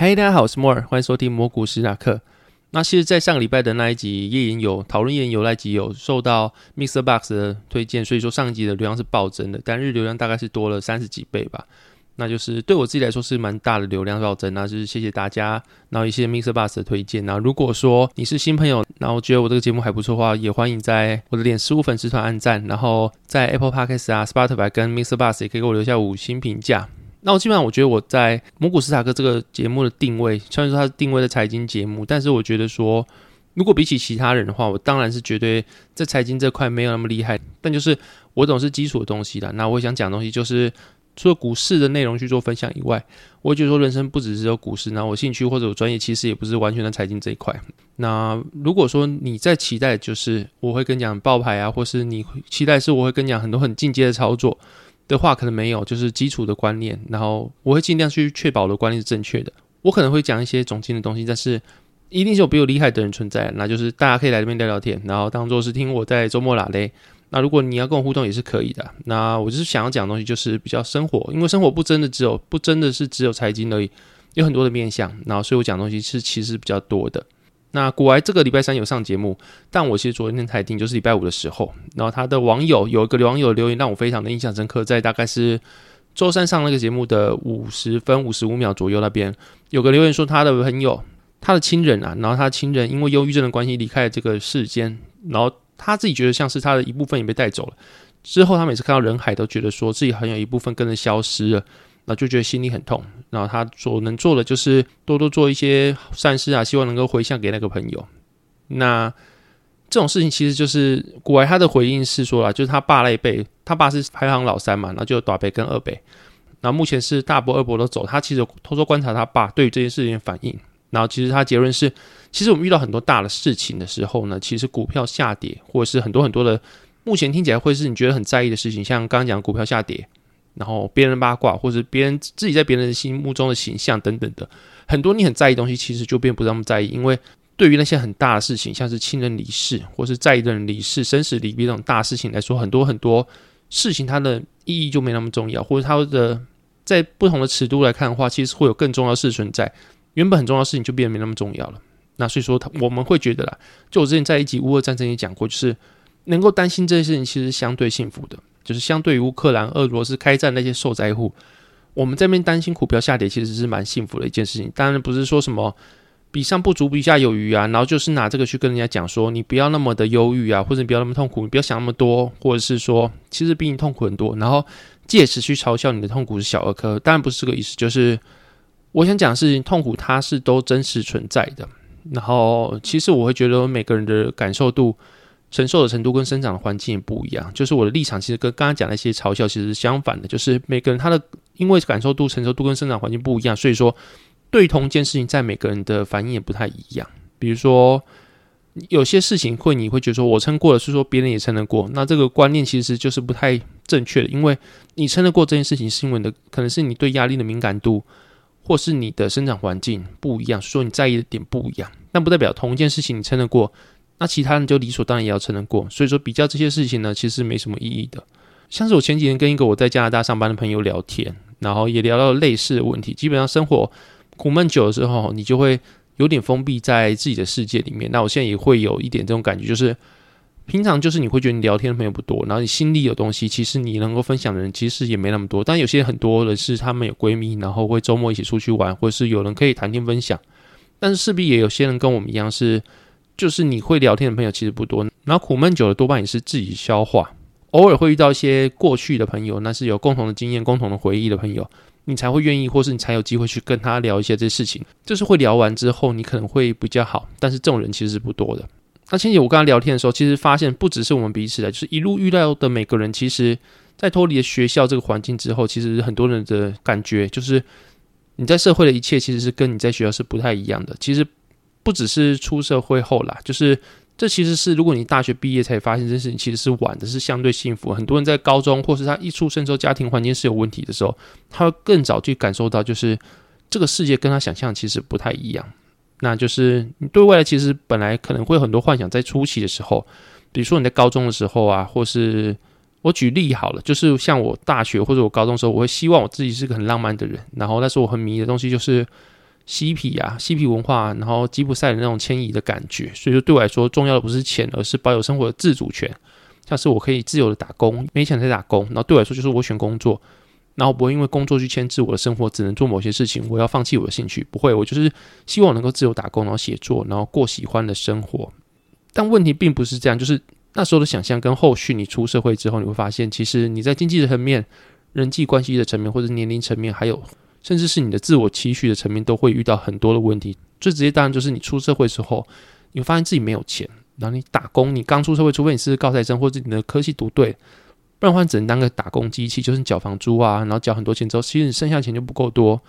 嗨，大家好，我是莫尔，欢迎收听魔股史塔克。那其实，在上个礼拜的那一集夜影有讨论夜研有那集有受到 Mr. Box 的推荐，所以说上一集的流量是暴增的，单日流量大概是多了三十几倍吧。那就是对我自己来说是蛮大的流量暴增，那就是谢谢大家，然后一些 Mr. Box 的推荐。那如果说你是新朋友，然后觉得我这个节目还不错的话，也欢迎在我的脸书粉丝团按赞，然后在 Apple Podcast 啊、Spotify 跟 Mr. Box 也可以给我留下五星评价。那我基本上我觉得我在摩古斯塔克这个节目的定位，虽然说它是定位的财经节目，但是我觉得说，如果比起其他人的话，我当然是绝对在财经这块没有那么厉害。但就是我总是基础的东西的。那我想讲东西就是，除了股市的内容去做分享以外，我觉得说人生不只是有股市。那我兴趣或者我专业其实也不是完全的财经这一块。那如果说你在期待，就是我会跟你讲爆牌啊，或是你期待是我会跟你讲很多很进阶的操作。的话可能没有，就是基础的观念，然后我会尽量去确保我的观念是正确的。我可能会讲一些总经的东西，但是一定是有比我厉害的人存在，那就是大家可以来这边聊聊天，然后当做是听我在周末拉嘞。那如果你要跟我互动也是可以的。那我就是想要讲的东西就是比较生活，因为生活不真的只有不真的是只有财经而已，有很多的面向，然后所以我讲东西是其实比较多的。那古埃这个礼拜三有上节目，但我其实昨天才听，就是礼拜五的时候，然后他的网友有一个网友留言让我非常的印象深刻，在大概是周三上那个节目的五十分五十五秒左右那边，有个留言说他的朋友，他的亲人啊，然后他亲人因为忧郁症的关系离开了这个世间，然后他自己觉得像是他的一部分也被带走了，之后他每次看到人海都觉得说自己很有一部分跟着消失了。那就觉得心里很痛，然后他所能做的就是多多做一些善事啊，希望能够回向给那个朋友。那这种事情其实就是古外他的回应是说啊，就是他爸那一辈，他爸是排行老三嘛，然后就大伯跟二伯，那目前是大伯二伯都走，他其实偷偷观察他爸对于这件事情的反应，然后其实他结论是，其实我们遇到很多大的事情的时候呢，其实股票下跌或者是很多很多的，目前听起来会是你觉得很在意的事情，像刚刚讲股票下跌。然后别人八卦，或者别人自己在别人心目中的形象等等的，很多你很在意东西，其实就变不那么在意。因为对于那些很大的事情，像是亲人离世，或是在意的人离世、生死离别这种大事情来说，很多很多事情它的意义就没那么重要，或者它的在不同的尺度来看的话，其实会有更重要的事存在。原本很重要的事情就变得没那么重要了。那所以说，他我们会觉得啦，就我之前在一集乌俄战争也讲过，就是能够担心这些事情，其实相对幸福的。就是相对于乌克兰、俄罗斯开战那些受灾户，我们这边担心股票下跌，其实是蛮幸福的一件事情。当然不是说什么比上不足，比下有余啊，然后就是拿这个去跟人家讲说，你不要那么的忧郁啊，或者你不要那么痛苦，你不要想那么多，或者是说其实比你痛苦很多，然后借此去嘲笑你的痛苦是小儿科。当然不是这个意思，就是我想讲的是，痛苦它是都真实存在的。然后其实我会觉得每个人的感受度。承受的程度跟生长的环境也不一样，就是我的立场其实跟刚刚讲那些嘲笑其实是相反的，就是每个人他的因为感受度、承受度跟生长环境不一样，所以说对同一件事情，在每个人的反应也不太一样。比如说有些事情会你会觉得说我撑过了，是说别人也撑得过，那这个观念其实就是不太正确的，因为你撑得过这件事情，是因为你的可能是你对压力的敏感度，或是你的生长环境不一样，说你在意的点不一样，但不代表同一件事情你撑得过。那其他人就理所当然也要承认过，所以说比较这些事情呢，其实没什么意义的。像是我前几天跟一个我在加拿大上班的朋友聊天，然后也聊到了类似的问题。基本上生活苦闷久了之后，你就会有点封闭在自己的世界里面。那我现在也会有一点这种感觉，就是平常就是你会觉得你聊天的朋友不多，然后你心里有东西，其实你能够分享的人其实也没那么多。但有些很多人是他们有闺蜜，然后会周末一起出去玩，或者是有人可以谈天分享。但是势必也有些人跟我们一样是。就是你会聊天的朋友其实不多，然后苦闷久了多半也是自己消化。偶尔会遇到一些过去的朋友，那是有共同的经验、共同的回忆的朋友，你才会愿意，或是你才有机会去跟他聊一些这些事情。就是会聊完之后，你可能会比较好，但是这种人其实是不多的。那前几我跟他聊天的时候，其实发现不只是我们彼此的，就是一路遇到的每个人，其实在脱离了学校这个环境之后，其实很多人的感觉就是。你在社会的一切其实是跟你在学校是不太一样的。其实不只是出社会后啦，就是这其实是如果你大学毕业才发现这件事情，其实是晚的，是相对幸福。很多人在高中或是他一出生之后家庭环境是有问题的时候，他会更早去感受到，就是这个世界跟他想象其实不太一样。那就是你对未来其实本来可能会有很多幻想，在初期的时候，比如说你在高中的时候啊，或是我举例好了，就是像我大学或者我高中时候，我会希望我自己是个很浪漫的人，然后那时候我很迷的东西就是嬉皮啊，嬉皮文化，然后吉普赛的那种迁移的感觉，所以说对我来说重要的不是钱，而是保有生活的自主权，像是我可以自由的打工，没钱才打工，然后对我来说就是我选工作。然后不会因为工作去牵制我的生活，只能做某些事情，我要放弃我的兴趣。不会，我就是希望能够自由打工，然后写作，然后过喜欢的生活。但问题并不是这样，就是那时候的想象跟后续你出社会之后，你会发现，其实你在经济的层面、人际关系的层面，或者年龄层面，还有甚至是你的自我期许的层面，都会遇到很多的问题。最直接当然就是你出社会之后，你会发现自己没有钱，然后你打工，你刚出社会，除非你是高材生或者你的科系读对。不然的话，只能当个打工机器，就是缴房租啊，然后缴很多钱之后，其实你剩下钱就不够多。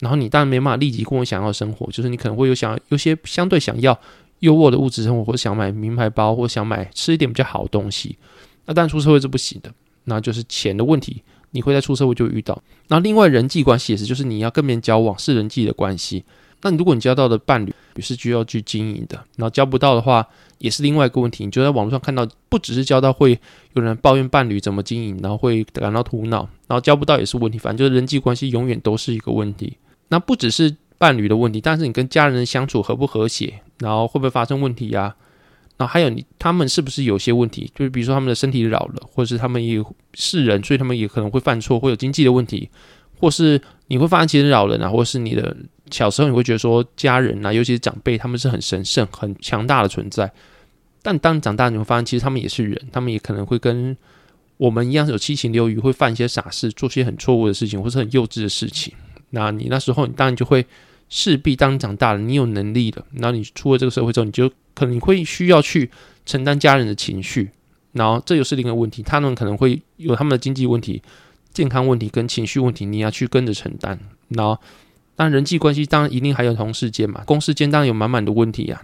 然后你当然没办法立即过我想要的生活，就是你可能会有想要有些相对想要优渥的物质生活，或者想买名牌包，或者想买吃一点比较好的东西。那当然出社会是不行的，那就是钱的问题，你会在出社会就遇到。然后另外人际关系也是，就是你要跟别人交往是人际的关系。那如果你交到的伴侣也是需要去经营的，然后交不到的话，也是另外一个问题。你就在网络上看到，不只是交到会有人抱怨伴侣怎么经营，然后会感到苦恼，然后交不到也是问题。反正就是人际关系永远都是一个问题。那不只是伴侣的问题，但是你跟家人相处和不和谐，然后会不会发生问题呀？后还有你他们是不是有些问题？就是比如说他们的身体老了，或者是他们也是人，所以他们也可能会犯错，会有经济的问题，或是你会发现其实老人啊，或是你的。小时候你会觉得说家人啊，尤其是长辈，他们是很神圣、很强大的存在。但当你长大，你会发现其实他们也是人，他们也可能会跟我们一样有七情六欲，会犯一些傻事，做些很错误的事情，或是很幼稚的事情。那你那时候，你当然就会势必当你长大了，你有能力了，然后你出了这个社会之后，你就可能会需要去承担家人的情绪。然后这又是另一个问题，他们可能会有他们的经济问题、健康问题跟情绪问题，你要去跟着承担。然后。但人际关系当然一定还有同事间嘛，公司间当然有满满的问题呀。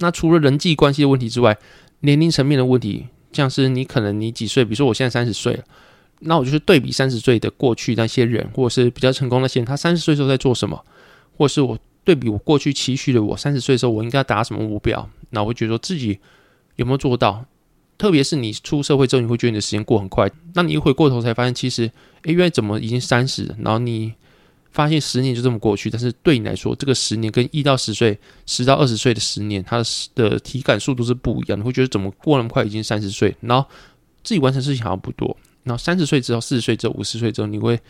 那除了人际关系的问题之外，年龄层面的问题，像是你可能你几岁，比如说我现在三十岁了，那我就是对比三十岁的过去那些人，或者是比较成功那些人，他三十岁时候在做什么，或是我对比我过去期许的我三十岁的时候，我应该达什么目标，那我会觉得说自己有没有做到。特别是你出社会之后，你会觉得你的时间过很快，那你一回过头才发现，其实诶，原来怎么已经三十，然后你。发现十年就这么过去，但是对你来说，这个十年跟一到十岁、十到二十岁的十年，它的体感速度是不一样。你会觉得怎么过那么快？已经三十岁，然后自己完成事情好像不多。然后三十岁之后、四十岁之后、五十岁之后，你会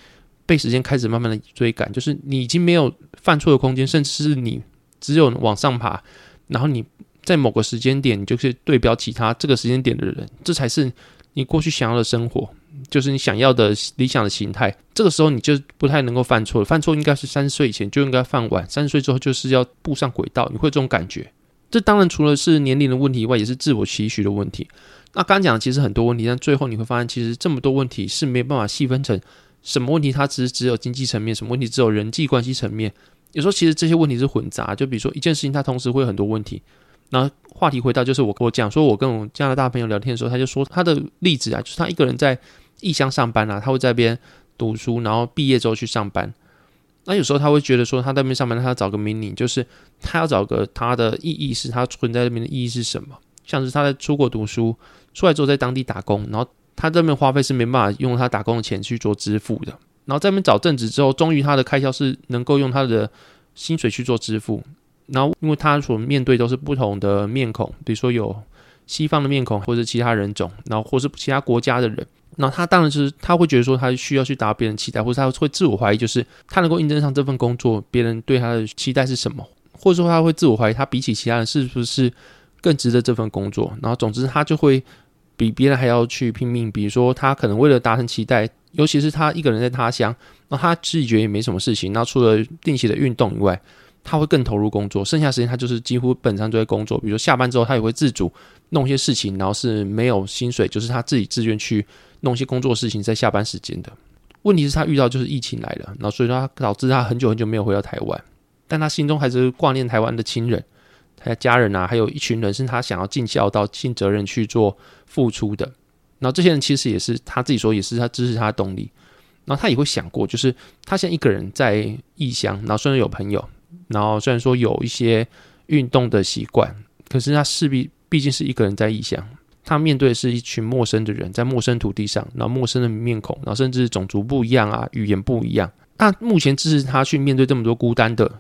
被时间开始慢慢的追赶，就是你已经没有犯错的空间，甚至是你只有往上爬。然后你在某个时间点，你就可以对标其他这个时间点的人，这才是你过去想要的生活。就是你想要的理想的形态，这个时候你就不太能够犯错。犯错应该是三十岁以前就应该犯完，三十岁之后就是要步上轨道。你会这种感觉？这当然除了是年龄的问题以外，也是自我期许的问题。那刚讲的其实很多问题，但最后你会发现，其实这么多问题是没有办法细分成什么问题，它只是只有经济层面，什么问题只有人际关系层面。有时候其实这些问题是混杂，就比如说一件事情，它同时会有很多问题。那话题回到就是我我讲说，我跟我加拿大朋友聊天的时候，他就说他的例子啊，就是他一个人在。异乡上班啊，他会在边读书，然后毕业之后去上班。那有时候他会觉得说，他在那边上班，他要找个 meaning，就是他要找个他的意义是他存在那边的意义是什么？像是他在出国读书，出来之后在当地打工，然后他这边花费是没办法用他打工的钱去做支付的。然后在那边找正职之后，终于他的开销是能够用他的薪水去做支付。然后因为他所面对都是不同的面孔，比如说有西方的面孔，或者其他人种，然后或是其他国家的人。那他当然是他会觉得说他需要去达到别人期待，或者他会自我怀疑，就是他能够应征上这份工作，别人对他的期待是什么，或者说他会自我怀疑，他比起其他人是不是更值得这份工作？然后总之他就会比别人还要去拼命。比如说他可能为了达成期待，尤其是他一个人在他乡，那他自己觉得也没什么事情，那除了定期的运动以外。他会更投入工作，剩下时间他就是几乎本上都在工作。比如说下班之后，他也会自主弄一些事情，然后是没有薪水，就是他自己自愿去弄一些工作事情，在下班时间的。问题是，他遇到就是疫情来了，然后所以说他导致他很久很久没有回到台湾，但他心中还是挂念台湾的亲人、他的家人啊，还有一群人是他想要尽孝道、尽责任去做付出的。然后这些人其实也是他自己说，也是他支持他的动力。然后他也会想过，就是他现在一个人在异乡，然后虽然有朋友，然后虽然说有一些运动的习惯，可是他势必毕竟是一个人在异乡。他面对的是一群陌生的人，在陌生土地上，然后陌生的面孔，然后甚至种族不一样啊，语言不一样。那目前支持他去面对这么多孤单的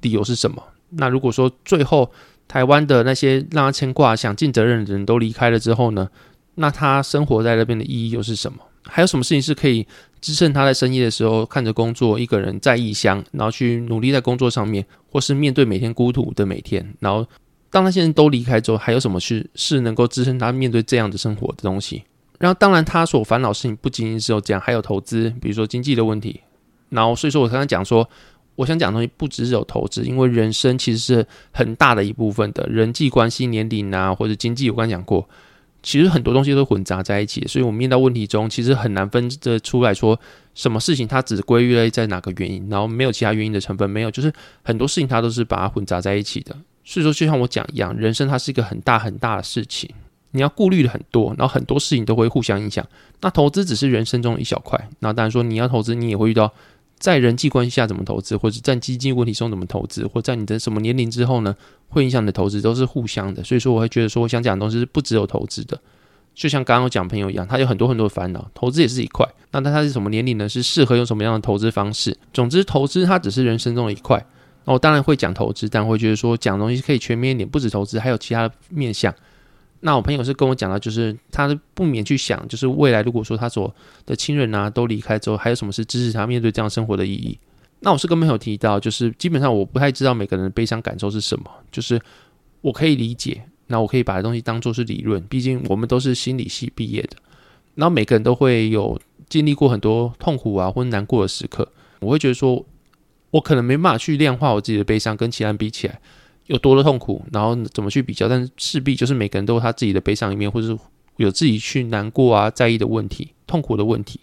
理由是什么？那如果说最后台湾的那些让他牵挂、想尽责任的人都离开了之后呢？那他生活在那边的意义又是什么？还有什么事情是可以支撑他在深夜的时候看着工作，一个人在异乡，然后去努力在工作上面，或是面对每天孤独的每天，然后？当那些人都离开之后，还有什么是是能够支撑他面对这样的生活的东西？然后，当然他所烦恼事情不仅仅只有这样，还有投资，比如说经济的问题。然后，所以说我刚刚讲说，我想讲的东西不只是有投资，因为人生其实是很大的一部分的人际关系、年龄啊，或者经济，我刚讲过，其实很多东西都混杂在一起。所以我们面到问题中，其实很难分得出来说什么事情它只归于在哪个原因，然后没有其他原因的成分，没有，就是很多事情它都是把它混杂在一起的。所以说，就像我讲一样，人生它是一个很大很大的事情，你要顾虑的很多，然后很多事情都会互相影响。那投资只是人生中一小块。那当然说，你要投资，你也会遇到在人际关系下怎么投资，或者在基金问题中怎么投资，或在你的什么年龄之后呢，会影响你的投资，都是互相的。所以说，我会觉得说，我想讲的东西是不只有投资的。就像刚刚我讲朋友一样，他有很多很多的烦恼，投资也是一块。那他他是什么年龄呢？是适合用什么样的投资方式？总之，投资它只是人生中的一块。那我当然会讲投资，但会觉得说讲东西可以全面一点，不止投资，还有其他的面向。那我朋友是跟我讲到，就是他不免去想，就是未来如果说他所的亲人啊都离开之后，还有什么是支持他面对这样生活的意义？那我是跟朋友提到，就是基本上我不太知道每个人的悲伤感受是什么，就是我可以理解，那我可以把东西当做是理论，毕竟我们都是心理系毕业的，然后每个人都会有经历过很多痛苦啊或难过的时刻，我会觉得说。我可能没办法去量化我自己的悲伤，跟其他人比起来有多的痛苦，然后怎么去比较？但是势必就是每个人都有他自己的悲伤一面，或者是有自己去难过啊、在意的问题、痛苦的问题。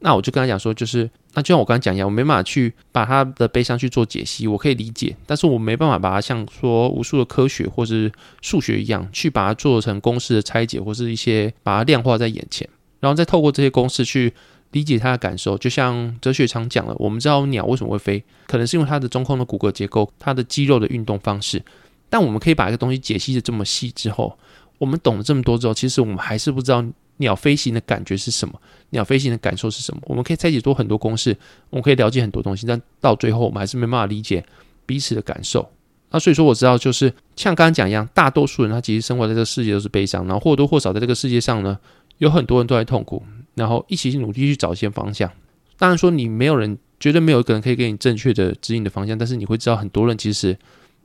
那我就跟他讲说，就是那就像我刚刚讲一样，我没办法去把他的悲伤去做解析，我可以理解，但是我没办法把它像说无数的科学或是数学一样去把它做成公式的拆解，或是一些把它量化在眼前，然后再透过这些公式去。理解他的感受，就像哲学常讲了，我们知道鸟为什么会飞，可能是因为它的中空的骨骼结构，它的肌肉的运动方式。但我们可以把一个东西解析的这么细之后，我们懂了这么多之后，其实我们还是不知道鸟飞行的感觉是什么，鸟飞行的感受是什么。我们可以拆解多很多公式，我们可以了解很多东西，但到最后我们还是没办法理解彼此的感受。那所以说，我知道就是像刚刚讲一样，大多数人他其实生活在这个世界都是悲伤，然后或多或少在这个世界上呢，有很多人都在痛苦。然后一起努力去找一些方向。当然说你没有人，绝对没有一个人可以给你正确的指引的方向。但是你会知道很多人其实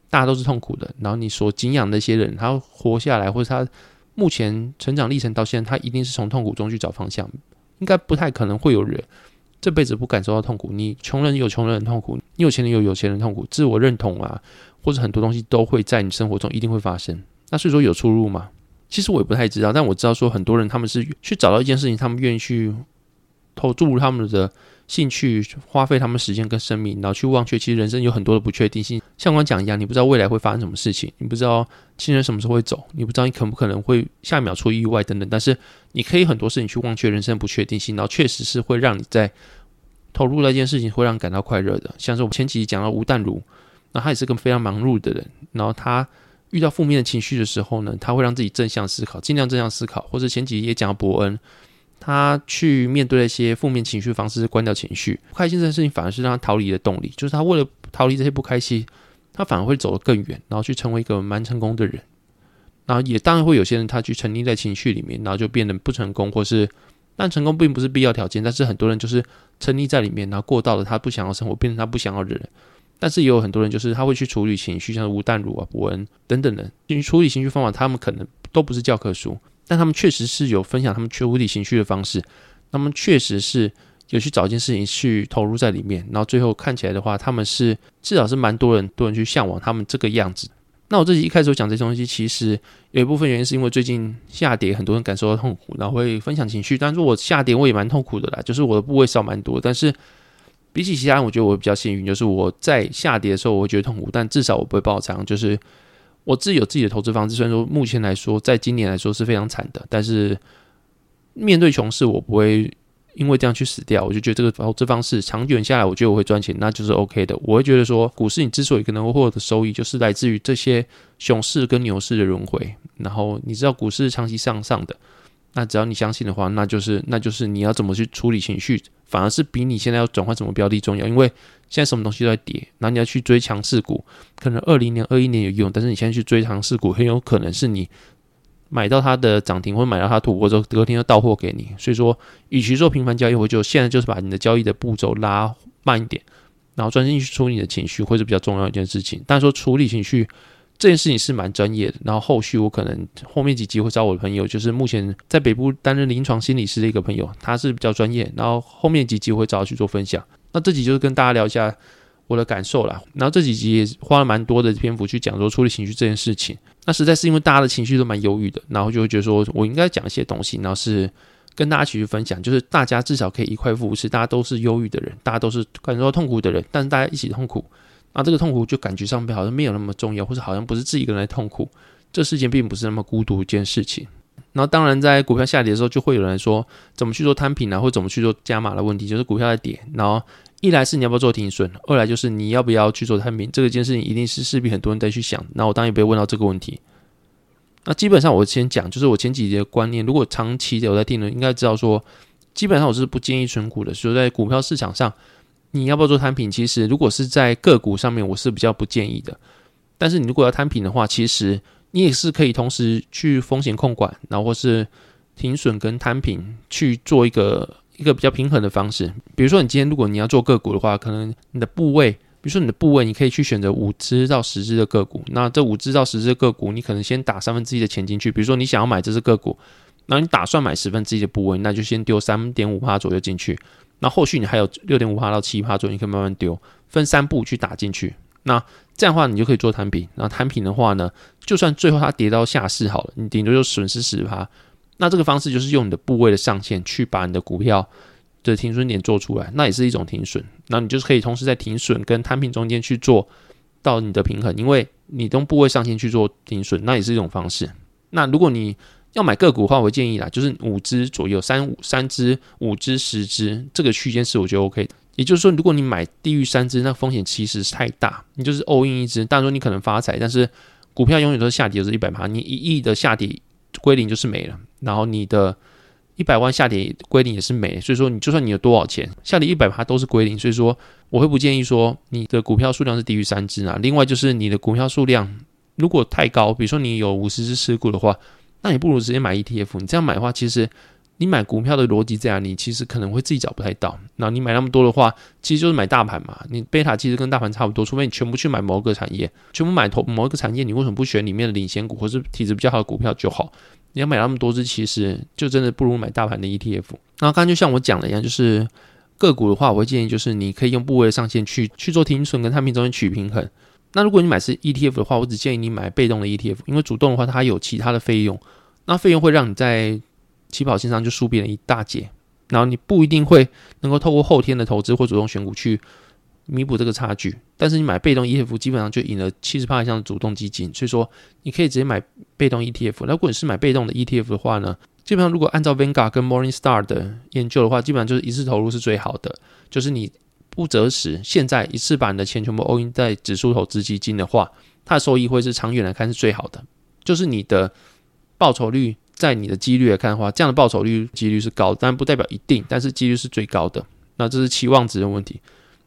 大家都是痛苦的。然后你所敬仰那些人，他活下来或者他目前成长历程到现在，他一定是从痛苦中去找方向。应该不太可能会有人这辈子不感受到痛苦。你穷人有穷人的痛苦，你有钱人有有钱人痛苦。自我认同啊，或者很多东西都会在你生活中一定会发生。那所以说有出入吗？其实我也不太知道，但我知道说很多人他们是去找到一件事情，他们愿意去投注入他们的兴趣，花费他们时间跟生命，然后去忘却。其实人生有很多的不确定性，像我讲一样，你不知道未来会发生什么事情，你不知道亲人什么时候会走，你不知道你可不可能会下一秒出意外等等。但是你可以很多事情去忘却人生不确定性，然后确实是会让你在投入那件事情会让你感到快乐的。像是我前几集讲到吴淡如，那他也是个非常忙碌的人，然后他。遇到负面的情绪的时候呢，他会让自己正向思考，尽量正向思考。或者前几集也讲伯恩，他去面对那些负面情绪方式，关掉情绪，不开心这件事情反而是让他逃离的动力。就是他为了逃离这些不开心，他反而会走得更远，然后去成为一个蛮成功的人。然后也当然会有些人他去沉溺在情绪里面，然后就变得不成功，或是但成功并不是必要条件。但是很多人就是沉溺在里面，然后过到了他不想要生活，变成他不想要的人。但是也有很多人，就是他会去处理情绪，像吴淡如啊、伯恩等等的，去处理情绪方法，他们可能都不是教科书，但他们确实是有分享他们处理情绪的方式，他们确实是有去找一件事情去投入在里面，然后最后看起来的话，他们是至少是蛮多人多人去向往他们这个样子。那我自己一开始讲这些东西，其实有一部分原因是因为最近下跌，很多人感受到痛苦，然后会分享情绪。但是我下跌我也蛮痛苦的啦，就是我的部位少蛮多。但是比起其他人，我觉得我比较幸运，就是我在下跌的时候我会觉得痛苦，但至少我不会爆仓。就是我自己有自己的投资方式，虽然说目前来说，在今年来说是非常惨的，但是面对熊市，我不会。因为这样去死掉，我就觉得这个投资方式长远下来，我觉得我会赚钱，那就是 OK 的。我会觉得说，股市你之所以可能会获得收益，就是来自于这些熊市跟牛市的轮回。然后你知道股市长期向上的，那只要你相信的话，那就是那就是你要怎么去处理情绪，反而是比你现在要转换什么标的重要。因为现在什么东西都在跌，然后你要去追强势股，可能二零年、二一年有用，但是你现在去追强势股，很有可能是你。买到它的涨停，或买到它突破之后，隔天又到货给你。所以说，与其做频繁交易，我就现在就是把你的交易的步骤拉慢一点，然后专心去处理你的情绪，会是比较重要一件事情。但是说处理情绪这件事情是蛮专业的。然后后续我可能后面几集会找我的朋友，就是目前在北部担任临床心理师的一个朋友，他是比较专业。然后后面几集会找他去做分享。那这集就是跟大家聊一下。我的感受啦，然后这几集也花了蛮多的篇幅去讲说处理情绪这件事情。那实在是因为大家的情绪都蛮忧郁的，然后就会觉得说我应该讲一些东西，然后是跟大家一起去分享，就是大家至少可以一块扶持，大家都是忧郁的人，大家都是感受到痛苦的人，但是大家一起痛苦，那这个痛苦就感觉上面好像没有那么重要，或者好像不是自己一个人在痛苦，这事件并不是那么孤独一件事情。然后当然在股票下跌的时候，就会有人说怎么去做摊平啊，或怎么去做加码的问题，就是股票在跌，然后。一来是你要不要做停损，二来就是你要不要去做摊平，这个件事情一定是势必很多人在去想。那我当然也不会问到这个问题。那基本上我先讲，就是我前几节的观念，如果长期的有在听的，应该知道说，基本上我是不建议存股的。所以在股票市场上，你要不要做摊平，其实如果是在个股上面，我是比较不建议的。但是你如果要摊平的话，其实你也是可以同时去风险控管，然后或是停损跟摊平去做一个。一个比较平衡的方式，比如说你今天如果你要做个股的话，可能你的部位，比如说你的部位，你可以去选择五只到十只的个股。那这五只到十只个股，你可能先打三分之一的钱进去。比如说你想要买这只个股，那你打算买十分之一的部位，那就先丢三点五趴左右进去。那后续你还有六点五趴到七趴左右，你可以慢慢丢，分三步去打进去。那这样的话，你就可以做摊平。然后摊平的话呢，就算最后它跌到下市好了，你顶多就损失十趴。那这个方式就是用你的部位的上限去把你的股票的停损点做出来，那也是一种停损。那你就是可以同时在停损跟摊平中间去做到你的平衡，因为你用部位上限去做停损，那也是一种方式。那如果你要买个股的话，我建议啦，就是五只左右，三五三只、五只、十只，这个区间是我觉得 OK 的。也就是说，如果你买低于三只，那风险其实是太大，你就是 all in 一只，当然说你可能发财，但是股票永远都是下跌，就是一百趴，你一亿的下跌归零就是没了。然后你的一百万下跌归零也是没，所以说你就算你有多少钱下跌一百趴都是归零，所以说我会不建议说你的股票数量是低于三只啊。另外就是你的股票数量如果太高，比如说你有五十只持股的话，那你不如直接买 ETF。你这样买的话，其实你买股票的逻辑这样，你其实可能会自己找不太到。那你买那么多的话，其实就是买大盘嘛。你贝塔其实跟大盘差不多，除非你全部去买某个产业，全部买投某一个产业，你为什么不选里面的领先股或是体质比较好的股票就好？你要买那么多只，其实就真的不如买大盘的 ETF。那刚刚就像我讲的一样，就是个股的话，我会建议就是你可以用部位上限去去做停损跟摊平中间取平衡。那如果你买是 ETF 的话，我只建议你买被动的 ETF，因为主动的话它有其他的费用，那费用会让你在起跑线上就输别人一大截，然后你不一定会能够透过后天的投资或主动选股去。弥补这个差距，但是你买被动 ETF 基本上就赢了七十趴以上的主动基金，所以说你可以直接买被动 ETF。那如果你是买被动的 ETF 的话呢，基本上如果按照 Vanguard 跟 Morningstar 的研究的话，基本上就是一次投入是最好的。就是你不择时，现在一次把你的钱全部 all in 在指数投资基金的话，它的收益会是长远来看是最好的。就是你的报酬率，在你的几率来看的话，这样的报酬率几率是高，但不代表一定，但是几率是最高的。那这是期望值的问题。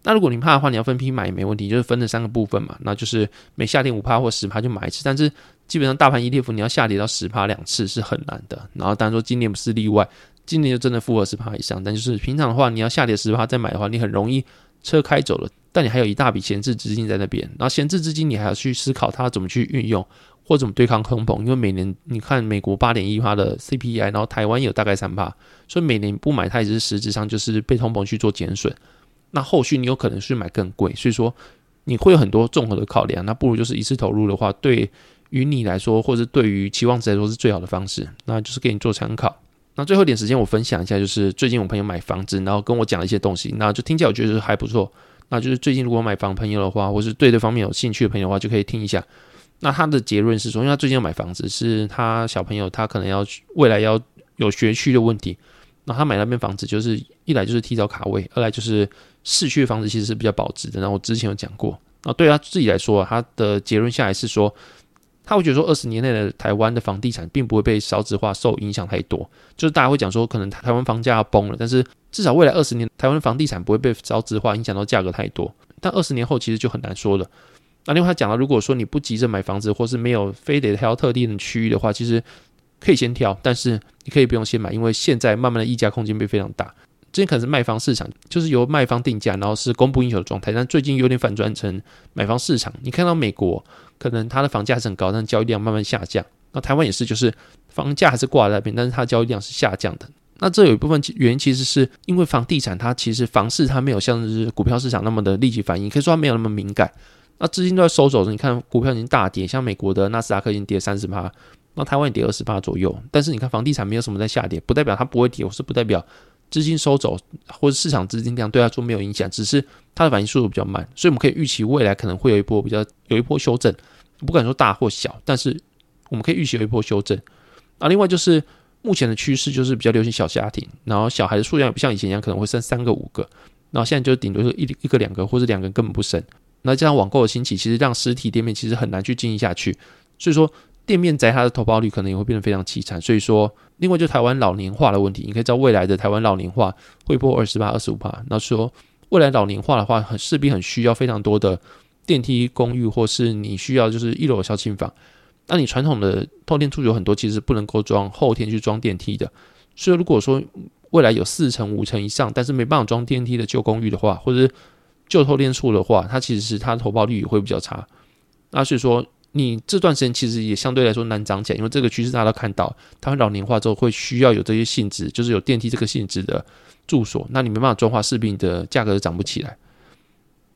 那如果你怕的话，你要分批买也没问题，就是分了三个部分嘛。那就是每下跌五趴或十趴就买一次，但是基本上大盘 ETF 你要下跌到十趴两次是很难的。然后当然说今年不是例外，今年就真的负二十趴以上。但就是平常的话，你要下跌十趴再买的话，你很容易车开走了。但你还有一大笔闲置资金在那边，然后闲置资金你还要去思考它怎么去运用或怎么对抗通膨，因为每年你看美国八点一趴的 CPI，然后台湾有大概三趴，所以每年不买它也是实质上就是被通膨去做减损。那后续你有可能是买更贵，所以说你会有很多综合的考量，那不如就是一次投入的话，对于你来说，或者对于期望值来说是最好的方式，那就是给你做参考。那最后一点时间，我分享一下，就是最近我朋友买房子，然后跟我讲了一些东西，那就听起来我觉得还不错。那就是最近如果买房朋友的话，或是对这方面有兴趣的朋友的话，就可以听一下。那他的结论是说，因为他最近要买房子，是他小朋友他可能要未来要有学区的问题。那他买那边房子，就是一来就是提早卡位，二来就是市区的房子其实是比较保值的。然后我之前有讲过，那对他自己来说，他的结论下来是说。他会觉得说，二十年内的台湾的房地产并不会被少子化受影响太多，就是大家会讲说，可能台湾房价要崩了，但是至少未来二十年，台湾的房地产不会被少子化影响到价格太多。但二十年后其实就很难说了。那另外他讲到，如果说你不急着买房子，或是没有非得挑特定的区域的话，其实可以先挑，但是你可以不用先买，因为现在慢慢的溢价空间被非常大。之前可能是卖方市场，就是由卖方定价，然后是供不应求的状态。但最近有点反转成买方市场。你看到美国可能它的房价是很高，但交易量慢慢下降。那台湾也是，就是房价还是挂在那边，但是它交易量是下降的。那这有一部分原因其实是因为房地产它其实房市它没有像是股票市场那么的立即反应，可以说它没有那么敏感。那资金都在收走你看股票已经大跌，像美国的纳斯达克已经跌三十趴，那台湾也跌二十趴左右。但是你看房地产没有什么在下跌，不代表它不会跌，或是不代表。资金收走或者市场资金量对他说没有影响，只是它的反应速度比较慢，所以我们可以预期未来可能会有一波比较有一波修正，不敢说大或小，但是我们可以预期有一波修正。啊，另外就是目前的趋势就是比较流行小家庭，然后小孩的数量也不像以前一样可能会生三个五个，然后现在就顶多是一一个两个或者两个根本不生。那加上网购的兴起，其实让实体店面其实很难去经营下去，所以说。店面宅它的投保率可能也会变得非常凄惨，所以说，另外就台湾老年化的问题，你可以知道未来的台湾老年化会破二十八、二十五帕。那说未来老年化的话，很势必很需要非常多的电梯公寓，或是你需要就是一楼小轻房。那你传统的透天处有很多其实不能够装后天去装电梯的，所以如果说未来有四层、五层以上，但是没办法装电梯的旧公寓的话，或者是旧透天处的话，它其实是它的投保率也会比较差。那所以说。你这段时间其实也相对来说难涨起来，因为这个趋势大家都看到，它会老年化之后会需要有这些性质，就是有电梯这个性质的住所，那你没办法装化，势必你的价格涨不起来。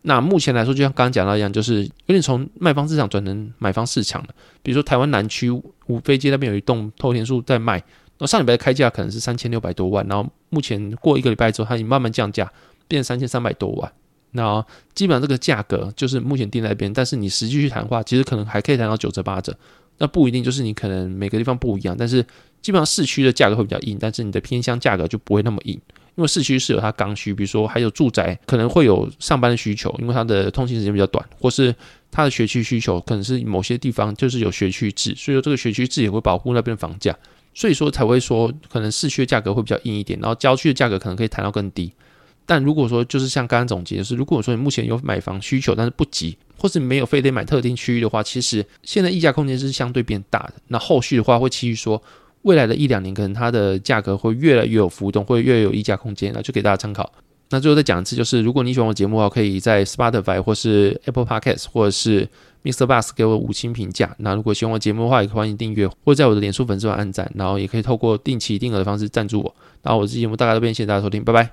那目前来说，就像刚刚讲到一样，就是有点从卖方市场转成买方市场了。比如说台湾南区五飞街那边有一栋透天树在卖，那上礼拜的开价可能是三千六百多万，然后目前过一个礼拜之后，它已经慢慢降价，变三千三百多万。那基本上这个价格就是目前定在那边，但是你实际去谈话，其实可能还可以谈到九折八折。那不一定，就是你可能每个地方不一样，但是基本上市区的价格会比较硬，但是你的偏乡价格就不会那么硬，因为市区是有它刚需，比如说还有住宅可能会有上班的需求，因为它的通勤时间比较短，或是它的学区需求可能是某些地方就是有学区制，所以说这个学区制也会保护那边的房价，所以说才会说可能市区的价格会比较硬一点，然后郊区的价格可能可以谈到更低。但如果说就是像刚刚总结的是，如果说你目前有买房需求，但是不急，或是没有非得买特定区域的话，其实现在溢价空间是相对变大的。那后续的话会期续说，未来的一两年可能它的价格会越来越有浮动，会越有溢价空间，那就给大家参考。那最后再讲一次，就是如果你喜欢我节目的话，可以在 Spotify 或是 Apple Podcast 或者是 Mr. Bus 给我五星评价。那如果喜欢我节目的话，也欢迎订阅或者在我的脸书粉丝团按赞，然后也可以透过定期定额的方式赞助我。那我这节目大概都变，谢谢大家收听，拜拜。